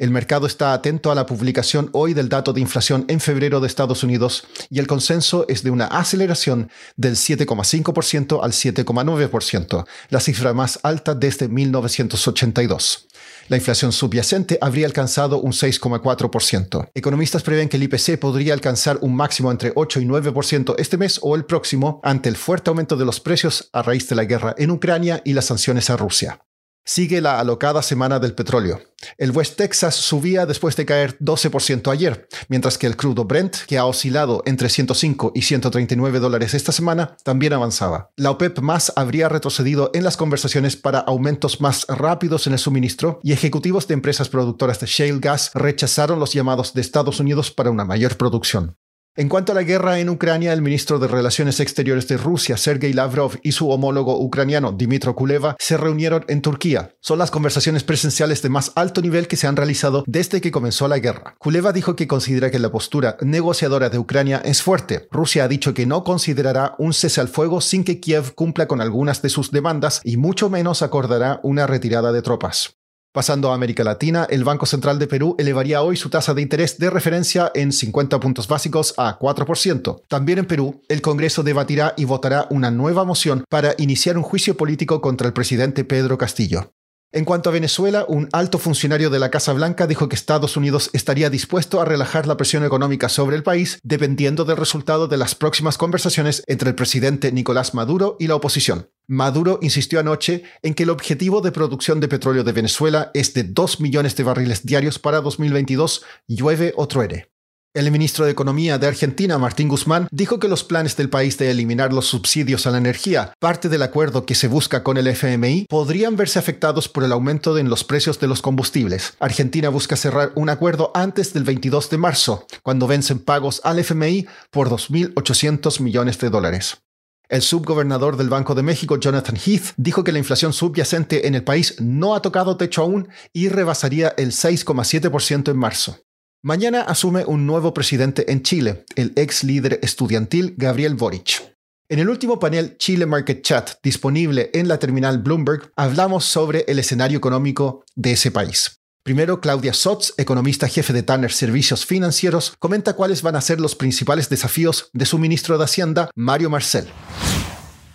El mercado está atento a la publicación hoy del dato de inflación en febrero de Estados Unidos y el consenso es de una aceleración del 7,5% al 7,9%, la cifra más alta desde 1982. La inflación subyacente habría alcanzado un 6,4%. Economistas prevén que el IPC podría alcanzar un máximo entre 8 y 9% este mes o el próximo ante el fuerte aumento de los precios a raíz de la guerra en Ucrania y las sanciones a Rusia. Sigue la alocada semana del petróleo. El West Texas subía después de caer 12% ayer, mientras que el crudo Brent, que ha oscilado entre 105 y 139 dólares esta semana, también avanzaba. La OPEP más habría retrocedido en las conversaciones para aumentos más rápidos en el suministro y ejecutivos de empresas productoras de shale gas rechazaron los llamados de Estados Unidos para una mayor producción. En cuanto a la guerra en Ucrania, el ministro de Relaciones Exteriores de Rusia, Sergei Lavrov, y su homólogo ucraniano, Dmitro Kuleva, se reunieron en Turquía. Son las conversaciones presenciales de más alto nivel que se han realizado desde que comenzó la guerra. Kuleva dijo que considera que la postura negociadora de Ucrania es fuerte. Rusia ha dicho que no considerará un cese al fuego sin que Kiev cumpla con algunas de sus demandas y mucho menos acordará una retirada de tropas. Pasando a América Latina, el Banco Central de Perú elevaría hoy su tasa de interés de referencia en 50 puntos básicos a 4%. También en Perú, el Congreso debatirá y votará una nueva moción para iniciar un juicio político contra el presidente Pedro Castillo. En cuanto a Venezuela, un alto funcionario de la Casa Blanca dijo que Estados Unidos estaría dispuesto a relajar la presión económica sobre el país dependiendo del resultado de las próximas conversaciones entre el presidente Nicolás Maduro y la oposición. Maduro insistió anoche en que el objetivo de producción de petróleo de Venezuela es de 2 millones de barriles diarios para 2022, llueve o truene. El ministro de Economía de Argentina, Martín Guzmán, dijo que los planes del país de eliminar los subsidios a la energía, parte del acuerdo que se busca con el FMI, podrían verse afectados por el aumento en los precios de los combustibles. Argentina busca cerrar un acuerdo antes del 22 de marzo, cuando vencen pagos al FMI por 2.800 millones de dólares. El subgobernador del Banco de México, Jonathan Heath, dijo que la inflación subyacente en el país no ha tocado techo aún y rebasaría el 6,7% en marzo. Mañana asume un nuevo presidente en Chile, el ex líder estudiantil Gabriel Boric. En el último panel Chile Market Chat disponible en la terminal Bloomberg, hablamos sobre el escenario económico de ese país. Primero, Claudia Sotz, economista jefe de Tanner Servicios Financieros, comenta cuáles van a ser los principales desafíos de su ministro de Hacienda, Mario Marcel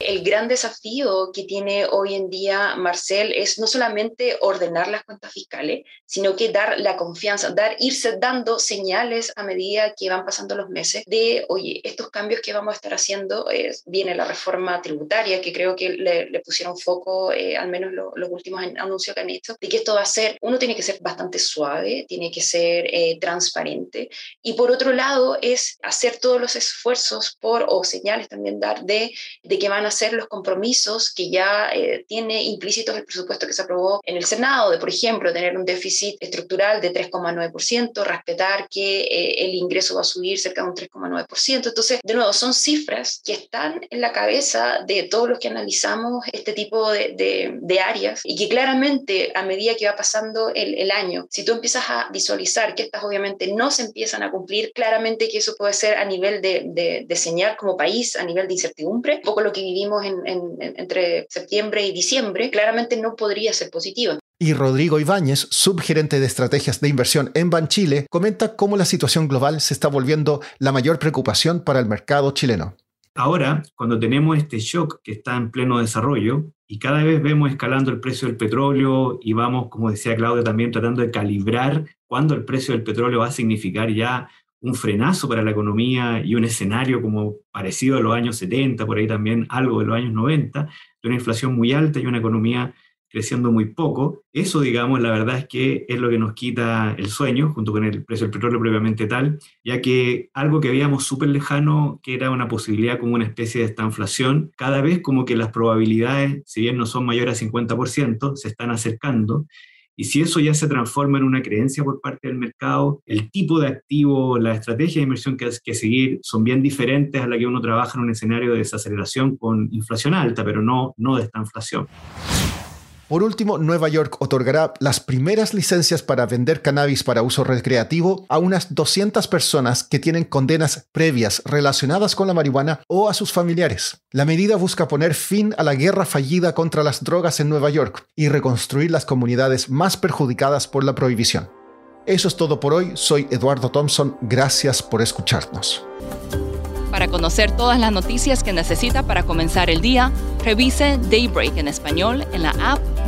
el gran desafío que tiene hoy en día Marcel es no solamente ordenar las cuentas fiscales, sino que dar la confianza, dar, irse dando señales a medida que van pasando los meses de, oye, estos cambios que vamos a estar haciendo, viene la reforma tributaria, que creo que le, pusieron foco, eh, al menos los últimos anuncios que han hecho, de que esto va a ser, uno tiene que ser bastante suave, tiene que ser eh, transparente, y por otro lado es hacer todos los esfuerzos por, o señales también dar de, de que van a ser los compromisos que ya eh, tiene implícitos el presupuesto que se aprobó en el Senado, de, por ejemplo, tener un déficit estructural de 3,9%, respetar que eh, el ingreso va a subir cerca de un 3,9%. Entonces, de nuevo, son cifras que están en la cabeza de todos los que analizamos este tipo de, de, áreas y que claramente a medida que va pasando el, el año, si tú empiezas a visualizar que estas obviamente no se empiezan a cumplir, claramente que eso puede ser a nivel de, de, de señal como país, a nivel de incertidumbre, un poco lo que vivimos entre septiembre y diciembre, claramente no podría ser positiva. Y Rodrigo Ibáñez, subgerente de estrategias de inversión en Banchile, comenta cómo la situación global se está volviendo la mayor preocupación para el mercado chileno. Ahora, cuando tenemos este shock que está en pleno desarrollo y cada vez vemos escalando el precio del petróleo y vamos, como decía Claudia, también tratando de calibrar cuándo el precio del petróleo va a significar ya un frenazo para la economía y un escenario como parecido a los años 70, por ahí también algo de los años 90, de una inflación muy alta y una economía creciendo muy poco. Eso, digamos, la verdad es que es lo que nos quita el sueño, junto con el precio del petróleo previamente tal, ya que algo que veíamos súper lejano, que era una posibilidad como una especie de estanflación, cada vez como que las probabilidades, si bien no son mayores a 50%, se están acercando. Y si eso ya se transforma en una creencia por parte del mercado, el tipo de activo, la estrategia de inversión que hay que seguir son bien diferentes a la que uno trabaja en un escenario de desaceleración con inflación alta, pero no, no de esta inflación. Por último, Nueva York otorgará las primeras licencias para vender cannabis para uso recreativo a unas 200 personas que tienen condenas previas relacionadas con la marihuana o a sus familiares. La medida busca poner fin a la guerra fallida contra las drogas en Nueva York y reconstruir las comunidades más perjudicadas por la prohibición. Eso es todo por hoy. Soy Eduardo Thompson. Gracias por escucharnos. Para conocer todas las noticias que necesita para comenzar el día, revise Daybreak en español en la app